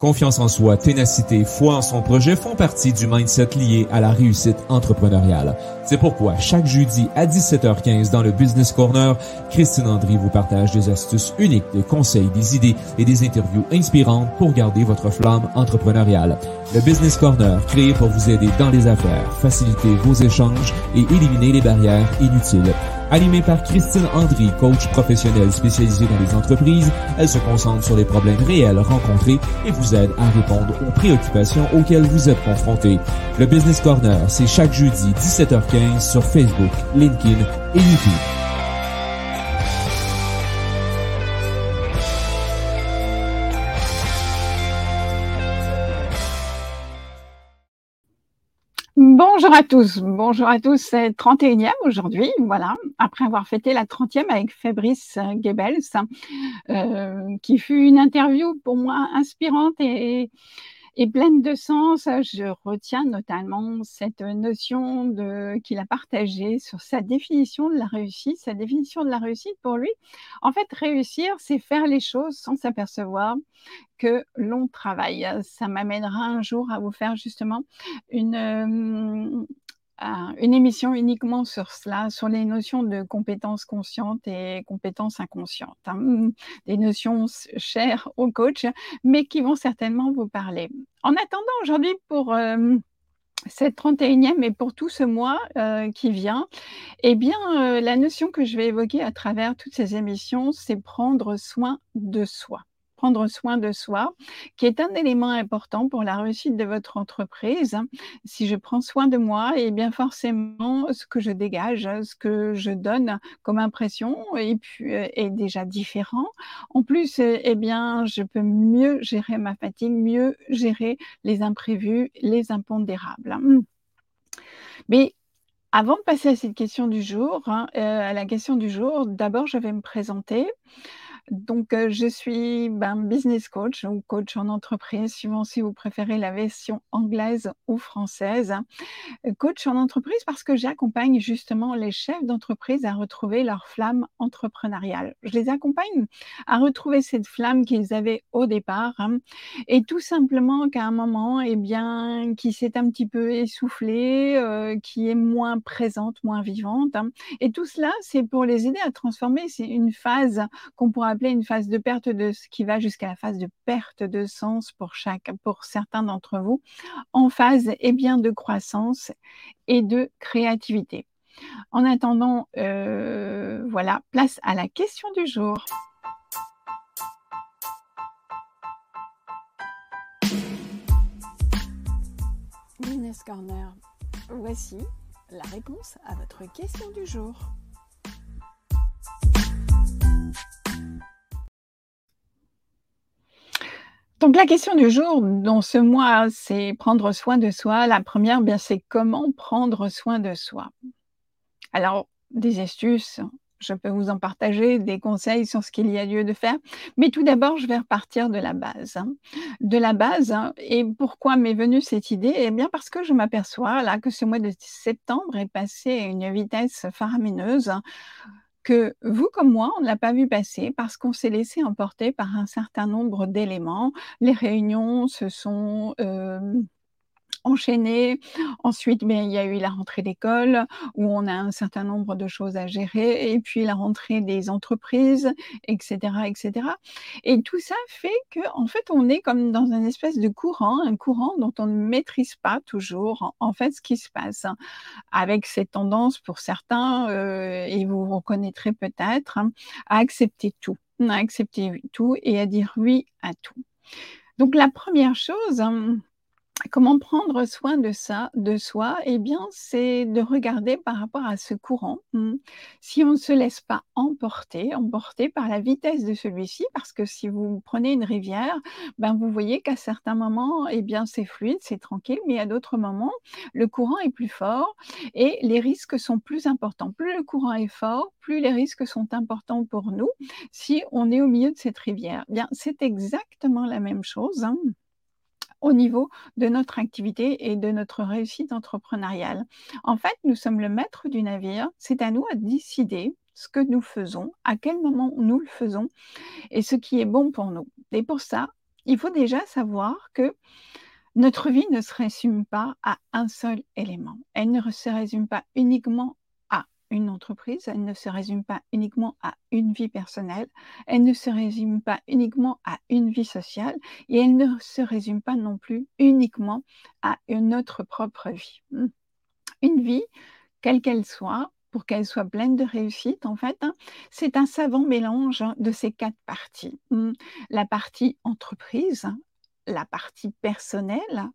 Confiance en soi, ténacité, foi en son projet font partie du mindset lié à la réussite entrepreneuriale. C'est pourquoi chaque jeudi à 17h15 dans le Business Corner, Christine Andry vous partage des astuces uniques, des conseils, des idées et des interviews inspirantes pour garder votre flamme entrepreneuriale. Le Business Corner, créé pour vous aider dans les affaires, faciliter vos échanges et éliminer les barrières inutiles. Animée par Christine Andry, coach professionnel spécialisée dans les entreprises, elle se concentre sur les problèmes réels rencontrés et vous aide à répondre aux préoccupations auxquelles vous êtes confrontés. Le Business Corner, c'est chaque jeudi 17h15 sur Facebook, LinkedIn et YouTube. Bonjour à tous, bonjour à tous, c'est 31e aujourd'hui, voilà, après avoir fêté la 30e avec Fabrice Goebbels, euh, qui fut une interview pour moi inspirante et, et pleine de sens. Je retiens notamment cette notion de, qu'il a partagée sur sa définition de la réussite. Sa définition de la réussite pour lui, en fait, réussir, c'est faire les choses sans s'apercevoir que l'on travaille. Ça m'amènera un jour à vous faire justement une, euh, une émission uniquement sur cela, sur les notions de compétences conscientes et compétences inconscientes. Hein. Des notions chères aux coachs, mais qui vont certainement vous parler. En attendant aujourd'hui pour... Euh, cette 31e et pour tout ce mois euh, qui vient, eh bien, euh, la notion que je vais évoquer à travers toutes ces émissions, c'est prendre soin de soi prendre soin de soi, qui est un élément important pour la réussite de votre entreprise. Si je prends soin de moi, et eh bien forcément, ce que je dégage, ce que je donne comme impression euh, est déjà différent. En plus, eh bien, je peux mieux gérer ma fatigue, mieux gérer les imprévus, les impondérables. Mais avant de passer à cette question du jour, hein, euh, à la question du jour, d'abord, je vais me présenter. Donc, je suis ben, business coach ou coach en entreprise, suivant si vous préférez la version anglaise ou française. Coach en entreprise parce que j'accompagne justement les chefs d'entreprise à retrouver leur flamme entrepreneuriale. Je les accompagne à retrouver cette flamme qu'ils avaient au départ hein, et tout simplement qu'à un moment, eh bien, qui s'est un petit peu essoufflée, qui est moins présente, moins vivante. Hein. Et tout cela, c'est pour les aider à transformer. C'est une phase qu'on pourrait une phase de perte de ce qui va jusqu'à la phase de perte de sens pour chaque, pour certains d'entre vous, en phase eh bien de croissance et de créativité. En attendant, euh, voilà, place à la question du jour. Business Corner, voici la réponse à votre question du jour. Donc la question du jour dans ce mois, c'est prendre soin de soi. La première, bien, c'est comment prendre soin de soi? Alors, des astuces, je peux vous en partager, des conseils sur ce qu'il y a lieu de faire. Mais tout d'abord, je vais repartir de la base. Hein. De la base, hein. et pourquoi m'est venue cette idée? Eh bien, parce que je m'aperçois là que ce mois de septembre est passé à une vitesse faramineuse que vous comme moi, on ne l'a pas vu passer parce qu'on s'est laissé emporter par un certain nombre d'éléments. Les réunions se sont enchaîné. Ensuite, bien, il y a eu la rentrée d'école où on a un certain nombre de choses à gérer et puis la rentrée des entreprises, etc., etc. Et tout ça fait que, en fait, on est comme dans un espèce de courant, un courant dont on ne maîtrise pas toujours, en fait, ce qui se passe. Avec cette tendance pour certains, euh, et vous reconnaîtrez peut-être, hein, à accepter tout, à accepter tout et à dire oui à tout. Donc la première chose, hein, Comment prendre soin de ça, de soi? Eh bien, c'est de regarder par rapport à ce courant. Hmm. Si on ne se laisse pas emporter, emporter par la vitesse de celui-ci, parce que si vous prenez une rivière, ben vous voyez qu'à certains moments, eh bien, c'est fluide, c'est tranquille, mais à d'autres moments, le courant est plus fort et les risques sont plus importants. Plus le courant est fort, plus les risques sont importants pour nous. Si on est au milieu de cette rivière, eh bien, c'est exactement la même chose. Hein au niveau de notre activité et de notre réussite entrepreneuriale. En fait, nous sommes le maître du navire. C'est à nous à décider ce que nous faisons, à quel moment nous le faisons et ce qui est bon pour nous. Et pour ça, il faut déjà savoir que notre vie ne se résume pas à un seul élément. Elle ne se résume pas uniquement une entreprise, elle ne se résume pas uniquement à une vie personnelle, elle ne se résume pas uniquement à une vie sociale et elle ne se résume pas non plus uniquement à notre propre vie. Une vie, quelle qu'elle soit, pour qu'elle soit pleine de réussite, en fait, hein, c'est un savant mélange de ces quatre parties. La partie entreprise, la partie personnelle,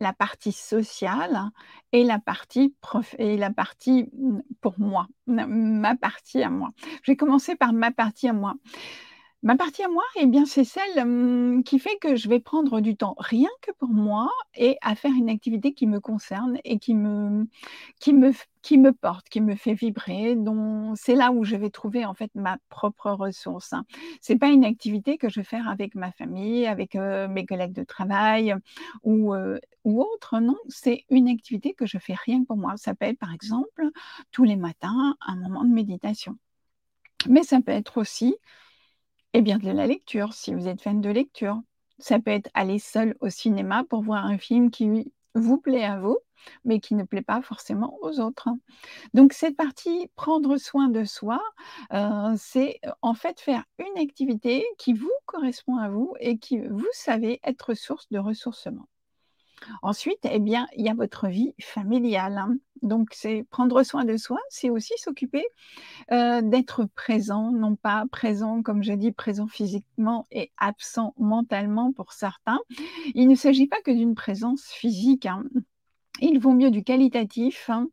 la partie sociale et la partie et la partie mmh, pour moi, ma partie à moi. Je vais commencer par ma partie à moi. Ma partie à moi, eh bien, c'est celle mmh, qui fait que je vais prendre du temps rien que pour moi et à faire une activité qui me concerne et qui me, qui me, qui me porte, qui me fait vibrer. Donc, c'est là où je vais trouver en fait ma propre ressource. Hein. C'est pas une activité que je vais faire avec ma famille, avec mes collègues de travail ou, ou autre. Non, c'est une activité que je fais rien que pour moi. Ça peut être par exemple tous les matins un moment de méditation. Mais ça peut être aussi eh bien, de la lecture, si vous êtes fan de lecture. Ça peut être aller seul au cinéma pour voir un film qui vous plaît à vous, mais qui ne plaît pas forcément aux autres. Donc cette partie prendre soin de soi, euh, c'est en fait faire une activité qui vous correspond à vous et qui vous savez être source de ressourcement. Ensuite, eh bien, il y a votre vie familiale. Hein. Donc, c'est prendre soin de soi, c'est aussi s'occuper d'être présent, non pas présent, comme je dis, présent physiquement et absent mentalement pour certains. Il ne s'agit pas que d'une présence physique. Hein. Il vaut mieux du qualitatif hein,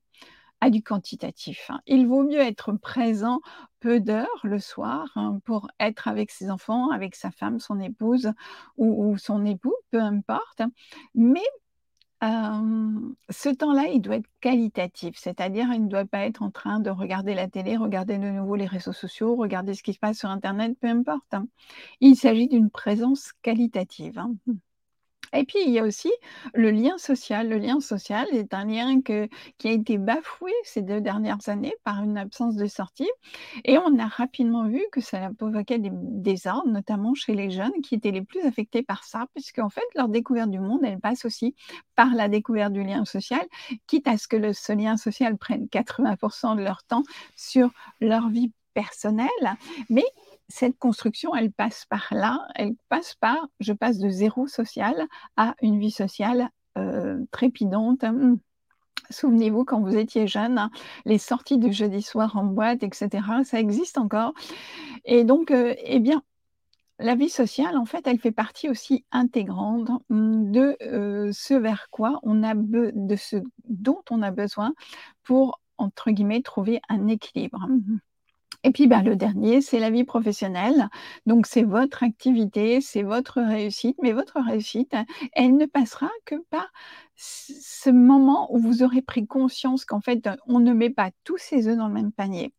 à du quantitatif. Il vaut mieux être présent peu d'heures le soir pour être avec ses enfants, avec sa femme, son épouse ou, son époux, peu importe, mais ce temps-là, il doit être qualitatif, c'est-à-dire il ne doit pas être en train de regarder la télé, regarder de nouveau les réseaux sociaux, regarder ce qui se passe sur internet, peu importe, hein. Il s'agit d'une présence qualitative, hein. Et puis, il y a aussi le lien social. Le lien social est un lien qui a été bafoué ces deux dernières années par une absence de sortie. Et on a rapidement vu que ça provoquait des désordres, notamment chez les jeunes qui étaient les plus affectés par ça, puisqu'en fait, leur découverte du monde, elle passe aussi par la découverte du lien social, quitte à ce que ce lien social prenne 80% de leur temps sur leur vie personnelle. Mais cette construction, elle passe par là, elle passe par, je passe de zéro social à une vie sociale euh, trépidante. Souvenez-vous, quand vous étiez jeune, les sorties du jeudi soir en boîte, etc., ça existe encore. Et donc, euh, eh bien, la vie sociale, en fait, elle fait partie aussi intégrante hum, de euh, ce vers quoi on a de ce dont on a besoin pour entre guillemets trouver un équilibre. Et puis ben, le dernier, c'est la vie professionnelle. Donc c'est votre activité, c'est votre réussite, mais votre réussite, elle ne passera que par ce moment où vous aurez pris conscience qu'en fait, on ne met pas tous ses œufs dans le même panier,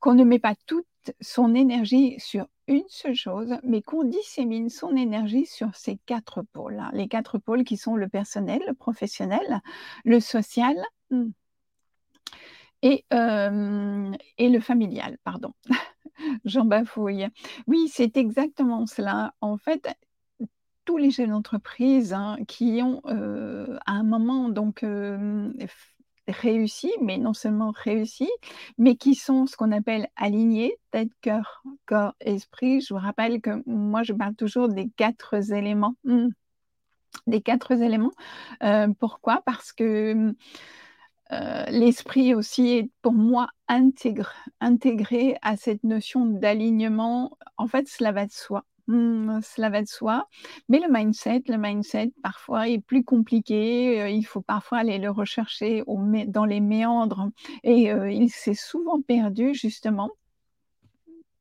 qu'on ne met pas toute son énergie sur une seule chose, mais qu'on dissémine son énergie sur ces quatre pôles. Hein. Les quatre pôles qui sont le personnel, le professionnel, le social, hmm, et, et le familial, pardon. J'en bafouille. Oui, c'est exactement cela. En fait, tous les chefs d'entreprise hein, qui ont à un moment donc réussi, mais non seulement réussi, mais qui sont ce qu'on appelle alignés, tête, cœur, corps, esprit. Je vous rappelle que moi, je parle toujours des quatre éléments. Mmh, des quatre éléments. pourquoi? Parce que euh, l'esprit aussi est pour moi intégré à cette notion d'alignement. En fait, cela va de soi. Hmm, cela va de soi. Mais le mindset, le mindset parfois est plus compliqué. Euh, il faut parfois aller le rechercher dans les méandres et euh, il s'est souvent perdu justement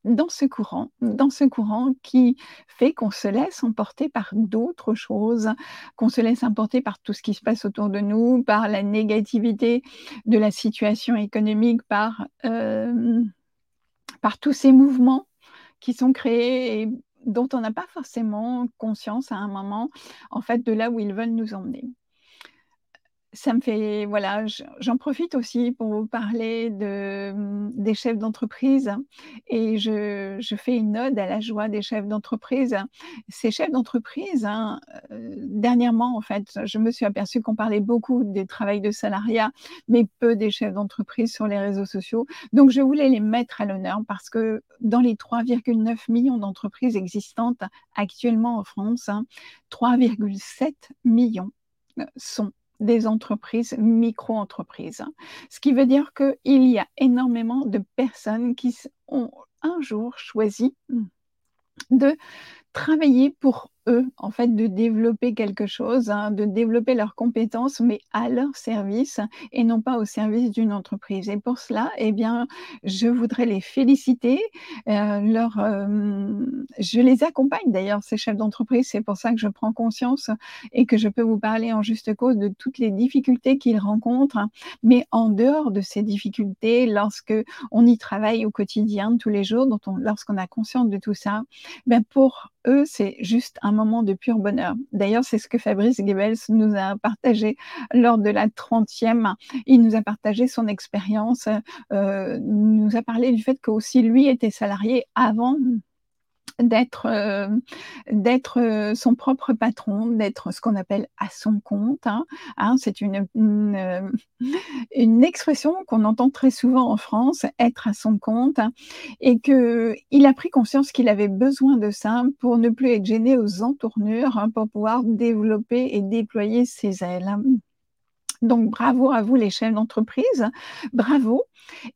dans ce courant, dans ce courant qui fait qu'on se laisse emporter par d'autres choses, qu'on se laisse emporter par tout ce qui se passe autour de nous, par la négativité de la situation économique, par, euh, par tous ces mouvements qui sont créés et dont on n'a pas forcément conscience à un moment, en fait, de là où ils veulent nous emmener. Ça me fait voilà, j'en profite aussi pour vous parler de, mmh, des chefs d'entreprise et je je fais une ode à la joie des chefs d'entreprise. Ces chefs d'entreprise, hein, euh, dernièrement, en fait, je me suis aperçue qu'on parlait beaucoup des travail de salariat, mais peu des chefs d'entreprise sur les réseaux sociaux. Donc je voulais les mettre à l'honneur parce que dans les 3,9 millions d'entreprises existantes actuellement en France, 3,7 hein, millions euh, sont des entreprises, micro-entreprises. Ce qui veut dire qu'il y a énormément de personnes qui ont un jour choisi de travailler pour eux, en fait, de développer quelque chose, hein, de développer leurs compétences, mais à leur service et non pas au service d'une entreprise. Et pour cela, eh bien, je voudrais les féliciter. Euh, euh, je les accompagne d'ailleurs, ces chefs d'entreprise. C'est pour ça que je prends conscience et que je peux vous parler en juste cause de toutes les difficultés qu'ils rencontrent. Mais en dehors de ces difficultés, lorsque on y travaille au quotidien, tous les jours, lorsqu'on a conscience de tout ça, ben pour eux, c'est juste un moment de pur bonheur. D'ailleurs, c'est ce que Fabrice Goebbels nous a partagé lors de la 30e. Il nous a partagé son expérience, euh, nous a parlé du fait qu'aussi lui était salarié avant d'être euh, euh, son propre patron, d'être ce qu'on appelle à son compte. Hein. Hein, c'est une, euh, une, expression qu'on entend très souvent en France, être à son compte, hein, et que il a pris conscience qu'il avait besoin de ça pour ne plus être gêné aux entournures, pour pouvoir développer et déployer ses ailes. Donc bravo à vous les chefs d'entreprise, bravo.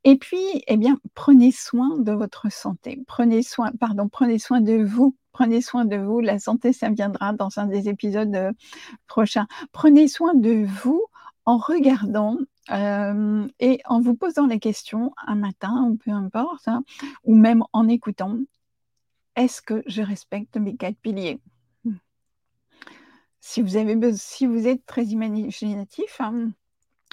Et puis, eh bien, prenez soin de votre santé. Prenez soin, pardon, prenez soin de vous. Prenez soin de vous. La santé, ça viendra dans un des épisodes euh, prochains. Prenez soin de vous en regardant euh, et en vous posant les questions un matin, peu importe, hein, ou même en écoutant. Est-ce que je respecte mes quatre piliers? Si vous, êtes très imaginatif, hein,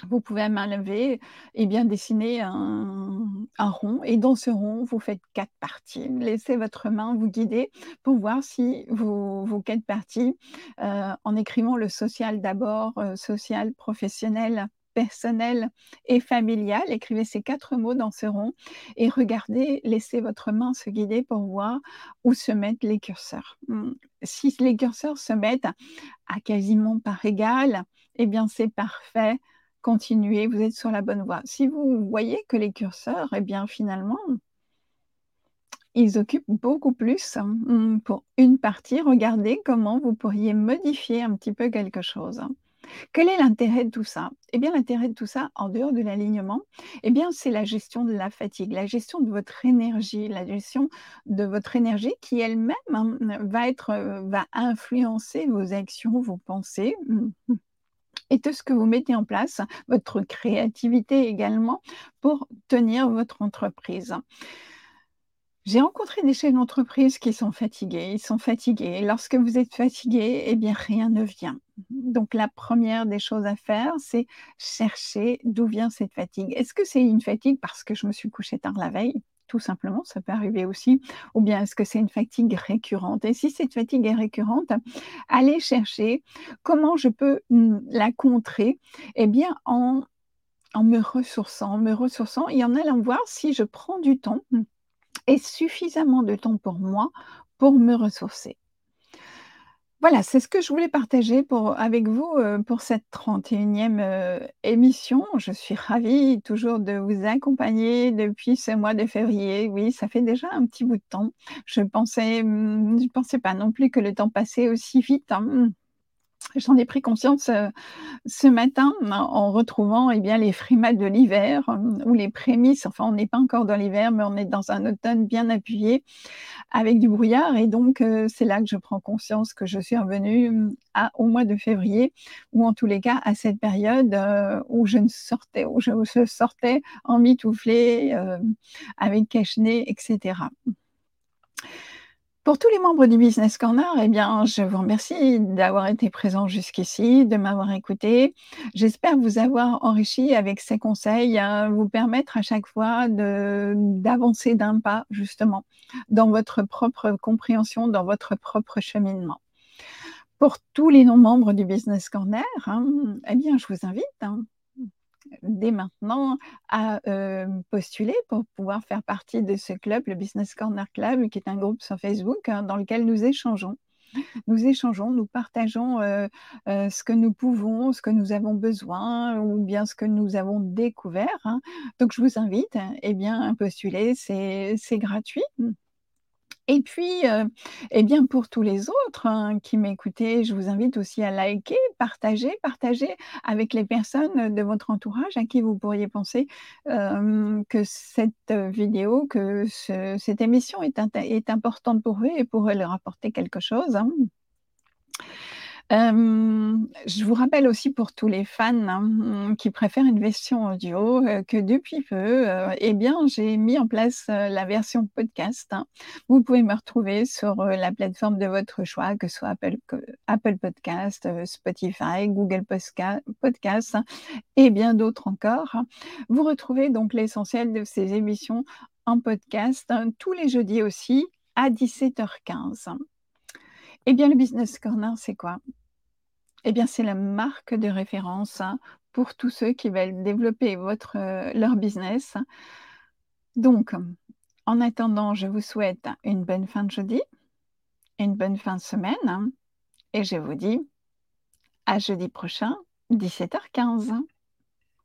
vous pouvez à main levée et bien, dessiner un, rond. Et dans ce rond, vous faites quatre parties. Laissez votre main vous guider pour voir si vos, vos quatre parties, euh, en écrivant le social d'abord, euh, social, professionnel, personnel et familial. Écrivez ces quatre mots dans ce rond et regardez, laissez votre main se guider pour voir où se mettent les curseurs. Hmm. Si les curseurs se mettent à quasiment par égal, eh bien c'est parfait. Continuez, vous êtes sur la bonne voie. Si vous voyez que les curseurs, eh bien finalement, ils occupent beaucoup plus hmm, pour une partie. Regardez comment vous pourriez modifier un petit peu quelque chose. Quel est l'intérêt de tout ça? Eh bien, l'intérêt de tout ça, en dehors de l'alignement, eh bien, c'est la gestion de la fatigue, la gestion de votre énergie, la gestion de votre énergie qui elle-même hein, euh, va influencer vos actions, vos pensées mmh, mmh, et tout ce que vous mettez en place, votre créativité également pour tenir votre entreprise. J'ai rencontré des chefs d'entreprise qui sont fatigués. Ils sont fatigués. Lorsque vous êtes fatigué, eh bien, rien ne vient. Donc, la première des choses à faire, c'est chercher d'où vient cette fatigue. Est-ce que c'est une fatigue parce que je me suis couché tard la veille? Tout simplement, ça peut arriver aussi, ou bien est-ce que c'est une fatigue récurrente? Et si cette fatigue est récurrente, allez chercher comment je peux mmh, la contrer Eh bien, en, en me ressourçant, en me ressourçant et en allant voir si je prends du temps et suffisamment de temps pour moi pour me ressourcer. Voilà, c'est ce que je voulais partager pour, avec vous euh, pour cette 31e euh, émission. Je suis ravie toujours de vous accompagner depuis ce mois de février. Oui, ça fait déjà un petit bout de temps. Je pensais, hmm, je pensais pas non plus que le temps passait aussi vite. Hein. J'en ai pris conscience euh, ce matin en retrouvant eh bien, les frimates de l'hiver euh, ou les prémices. Enfin, on n'est pas encore dans l'hiver, mais on est dans un automne bien appuyé avec du brouillard. Et donc, euh, c'est là que je prends conscience que je suis revenue au mois de février, ou en tous les cas à cette période où je ne sortais, où je, sortais en mitouflé, avec cache-nez, etc. Pour tous les membres du Business Corner, eh bien, je vous remercie d'avoir été présent jusqu'ici, de m'avoir écouté. J'espère vous avoir enrichi avec ces conseils, hein, vous permettre à chaque fois d'avancer d'un pas, justement, dans votre propre compréhension, dans votre propre cheminement. pour tous les non-membres du Business Corner, hein, eh bien, je vous invite hein, dès maintenant à euh, postuler pour pouvoir faire partie de ce club, le Business Corner Club, qui est un groupe sur Facebook hein, dans lequel nous échangeons. Nous échangeons, nous partageons euh, euh, ce que nous pouvons, ce que nous avons besoin ou bien ce que nous avons découvert. Donc, je vous invite eh bien, à postuler, c'est gratuit. Et puis, euh, eh bien, pour tous les autres hein, qui m'écoutaient, je vous invite aussi à liker, partager, partager avec les personnes de votre entourage à qui vous pourriez penser que cette vidéo, que cette émission est, est, importante pour eux et pourrait leur apporter quelque chose. Hein je vous rappelle aussi pour tous les fans hein, qui préfèrent une version audio que depuis peu, eh bien, j'ai mis en place la version podcast. Hein. Vous pouvez me retrouver sur la plateforme de votre choix, que ce soit Apple, Apple Podcast, Spotify, Google Podcast hein, et bien d'autres encore. Vous retrouvez donc l'essentiel de ces émissions en podcast tous les jeudis aussi à 17h15. Eh bien, le Business Corner, c'est quoi? Eh bien, c'est la marque de référence hein, pour tous ceux qui veulent développer euh, leur business. Donc, en attendant, je vous souhaite une bonne fin de jeudi, une bonne fin de semaine, hein, et je vous dis à jeudi prochain, 17h15.